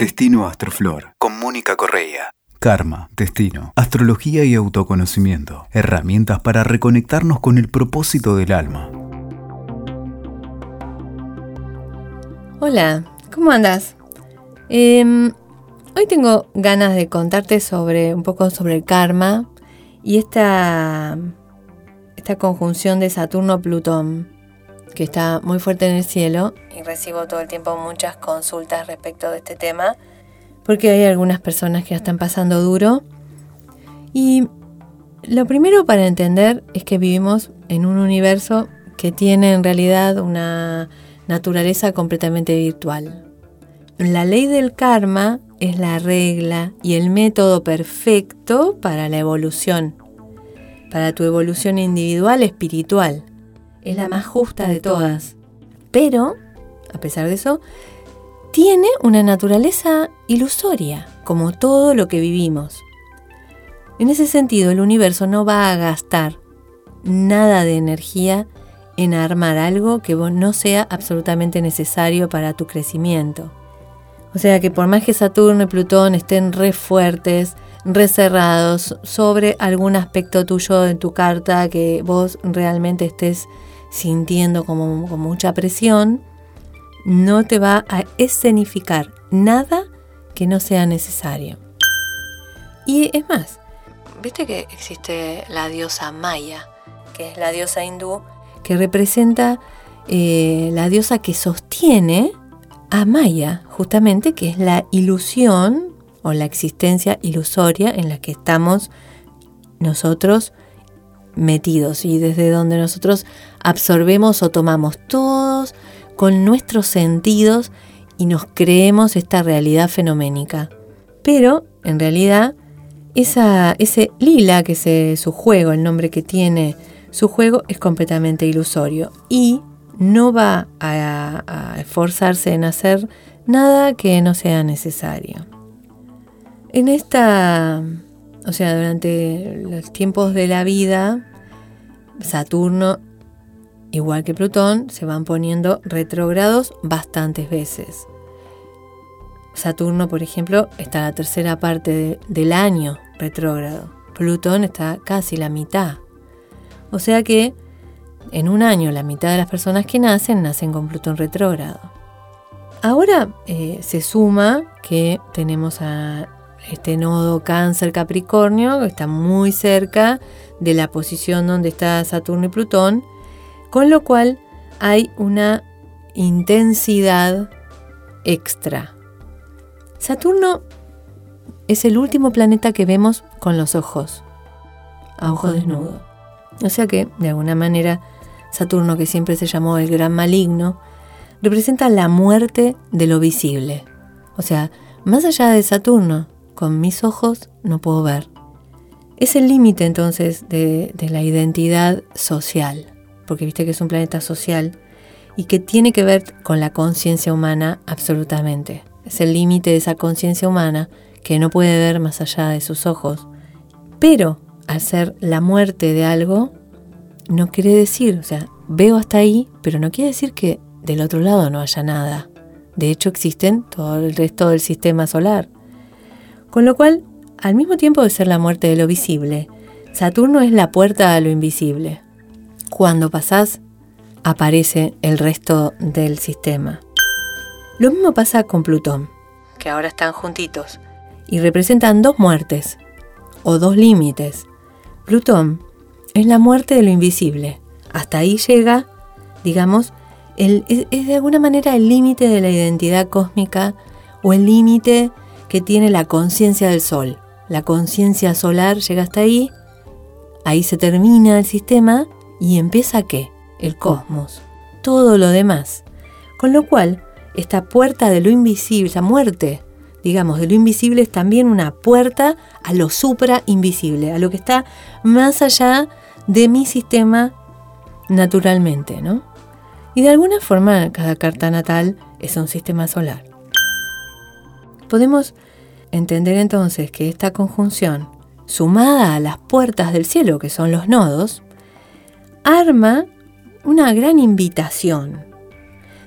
Destino Astroflor, con Mónica Correa. Karma, destino, astrología y autoconocimiento. Herramientas para reconectarnos con el propósito del alma. Hola, ¿cómo andas? Em, hoy tengo ganas de contarte sobre un poco sobre el karma y esta, esta conjunción de Saturno-Plutón que está muy fuerte en el cielo. Y recibo todo el tiempo muchas consultas respecto de este tema. Porque hay algunas personas que están pasando duro. Y lo primero para entender es que vivimos en un universo que tiene en realidad una naturaleza completamente virtual. La ley del karma es la regla y el método perfecto para la evolución, para tu evolución individual espiritual es la más justa de todas. Pero, a pesar de eso, tiene una naturaleza ilusoria, como todo lo que vivimos. En ese sentido, el universo no va a gastar nada de energía en armar algo que no sea absolutamente necesario para tu crecimiento. O sea que por más que Saturno y Plutón estén re fuertes, re cerrados sobre algún aspecto tuyo en tu carta que vos realmente estés sintiendo como, con mucha presión, no te va a escenificar nada que no sea necesario. Y es más, viste que existe la diosa Maya, que es la diosa hindú, que representa eh, la diosa que sostiene a Maya, justamente, que es la ilusión o la existencia ilusoria en la que estamos nosotros metidos y desde donde nosotros absorbemos o tomamos todos con nuestros sentidos y nos creemos esta realidad fenoménica. Pero, en realidad, esa, ese lila, que es su juego, el nombre que tiene su juego, es completamente ilusorio y no va a, a esforzarse en hacer nada que no sea necesario. En esta, o sea, durante los tiempos de la vida, Saturno, igual que Plutón, se van poniendo retrógrados bastantes veces. Saturno, por ejemplo, está la tercera parte del año retrógrado. Plutón está casi la mitad. O sea que en un año la mitad de las personas que nacen nacen con Plutón retrógrado. Ahora eh, se suma que tenemos a este nodo cáncer Capricornio, que está muy cerca de la posición donde está Saturno y Plutón, con lo cual hay una intensidad extra. Saturno es el último planeta que vemos con los ojos, a ojo desnudo. O sea que, de alguna manera, Saturno, que siempre se llamó el gran maligno, representa la muerte de lo visible. O sea, más allá de Saturno, con mis ojos no puedo ver. Es el límite entonces de, la identidad social, porque viste que es un planeta social y que tiene que ver con la conciencia humana absolutamente. Es el límite de esa conciencia humana que no puede ver más allá de sus ojos. Pero al ser la muerte de algo, no quiere decir, o sea, veo hasta ahí, pero no quiere decir que del otro lado no haya nada. De hecho, existen todo el resto del sistema solar. Con lo cual, al mismo tiempo de ser la muerte de lo visible, Saturno es la puerta a lo invisible. Cuando pasás, aparece el resto del sistema. Lo mismo pasa con Plutón, que ahora están juntitos, y representan dos muertes, o dos límites. Plutón es la muerte de lo invisible. Hasta ahí llega, digamos, es, es de alguna manera el límite de la identidad cósmica o el límite que tiene la conciencia del Sol la conciencia solar llega hasta ahí, ahí se termina el sistema y empieza qué? El cosmos, todo lo demás. Con lo cual, esta puerta de lo invisible, esa muerte, digamos, de lo invisible es también una puerta a lo supra invisible, a lo que está más allá de mi sistema naturalmente, ¿no? Y de alguna forma cada carta natal es un sistema solar. Podemos Entender entonces que esta conjunción, sumada a las puertas del cielo, que son los nodos, arma una gran invitación.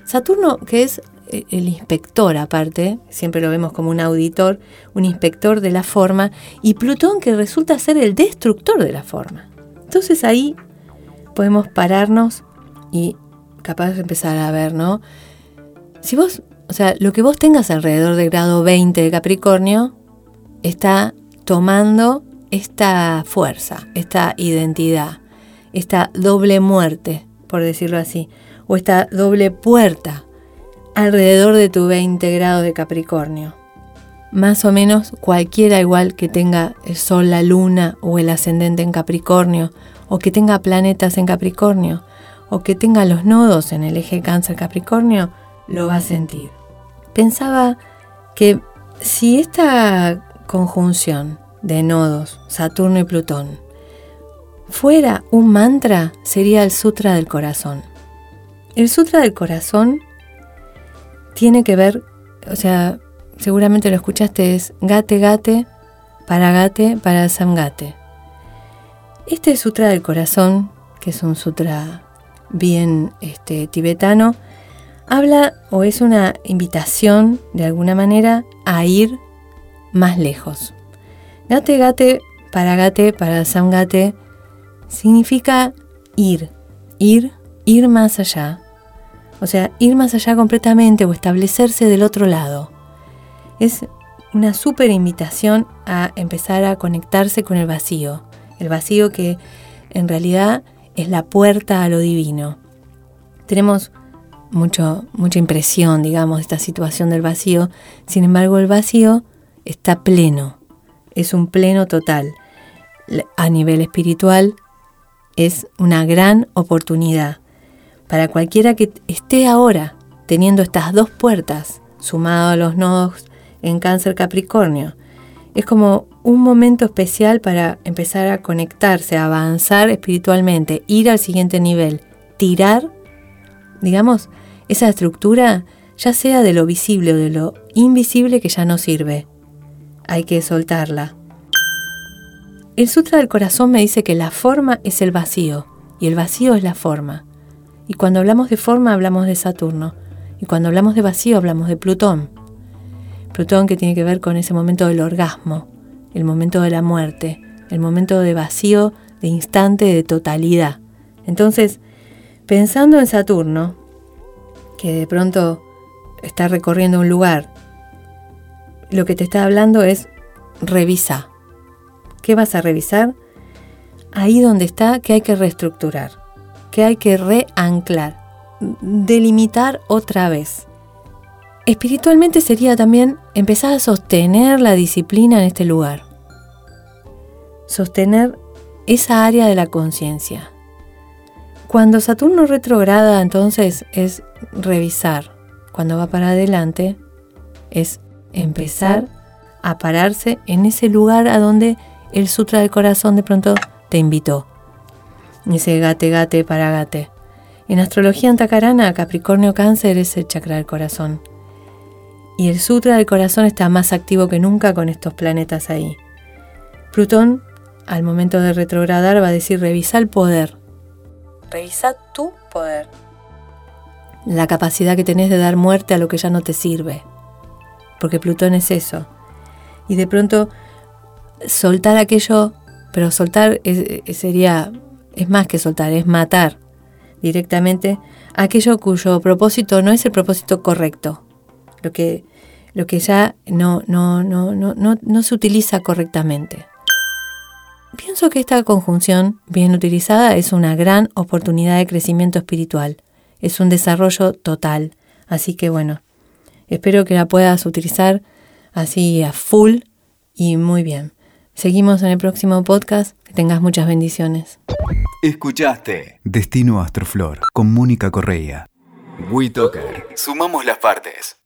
Saturno, que es eh, el inspector aparte, siempre lo vemos como un auditor, un inspector de la forma, y Plutón que resulta ser el destructor de la forma. Entonces ahí podemos pararnos y capaz de empezar a ver, ¿no? Si vos, o sea, lo que vos tengas alrededor del grado 20 de Capricornio está tomando esta fuerza, esta identidad, esta doble muerte, por decirlo así, o esta doble puerta alrededor de tu 20 grados de Capricornio. Más o menos cualquiera igual que tenga el Sol, la Luna o el ascendente en Capricornio, o que tenga planetas en Capricornio, o que tenga los nodos en el eje Cáncer-Capricornio, lo va a sentir. Pensaba que si esta conjunción de nodos, Saturno y Plutón, fuera un mantra, sería el Sutra del Corazón. El Sutra del Corazón tiene que ver, o sea, seguramente lo escuchaste, es Gate Gate, para Gate, para Samgate. Este Sutra del Corazón, que es un sutra bien este, tibetano, habla o es una invitación de alguna manera a ir más lejos. Gate Gate, para Gate, para Samgate, significa ir, ir, ir más allá. O sea, ir más allá completamente o establecerse del otro lado. Es una súper invitación a empezar a conectarse con el vacío. El vacío que en realidad es la puerta a lo divino. Tenemos mucho, mucha impresión, digamos, esta situación del vacío. Sin embargo, el vacío está pleno. Es un pleno total. A nivel espiritual, es una gran oportunidad para cualquiera que esté ahora teniendo estas dos puertas, sumado a los nodos en cáncer Capricornio. Es como un momento especial para empezar a conectarse, a avanzar espiritualmente, ir al siguiente nivel, tirar, digamos, esa estructura, ya sea de lo visible o de lo invisible que ya no sirve. Hay que soltarla. El Sutra del Corazón me dice que la forma es el vacío y el vacío es la forma. Y cuando hablamos de forma hablamos de Saturno y cuando hablamos de vacío hablamos de Plutón. Plutón que tiene que ver con ese momento del orgasmo, el momento de la muerte, el momento de vacío, de instante, de totalidad. Entonces, pensando en Saturno, que de pronto está recorriendo un lugar, lo que te está hablando es revisa ¿Qué vas a revisar? Ahí donde está que hay que reestructurar, que hay que reanclar, delimitar otra vez. Espiritualmente sería también empezar a sostener la disciplina en este lugar. Sostener esa área de la conciencia. Cuando Saturno retrograda entonces es revisar. Cuando va para adelante es empezar a pararse en ese lugar a donde el Sutra del Corazón de pronto te invitó. Dice gate, gate, para gate. En astrología antacarana, Capricornio Cáncer es el chakra del corazón. Y el Sutra del Corazón está más activo que nunca con estos planetas ahí. Plutón, al momento de retrogradar, va a decir, revisa el poder. Revisa tu poder. La capacidad que tenés de dar muerte a lo que ya no te sirve. Porque Plutón es eso. Y de pronto soltar aquello, pero soltar sería, es más que soltar, es matar directamente aquello cuyo propósito no es el propósito correcto, lo que, lo que ya no, no, no, no, no, no se utiliza correctamente. Pienso que esta conjunción, bien utilizada, es una gran oportunidad de crecimiento espiritual, es un desarrollo total, así que bueno, espero que la puedas utilizar así a full y muy bien. Seguimos en el próximo podcast. Que tengas muchas bendiciones. Escuchaste Destino Astroflor con Mónica Correa. WeToker. Sumamos las partes.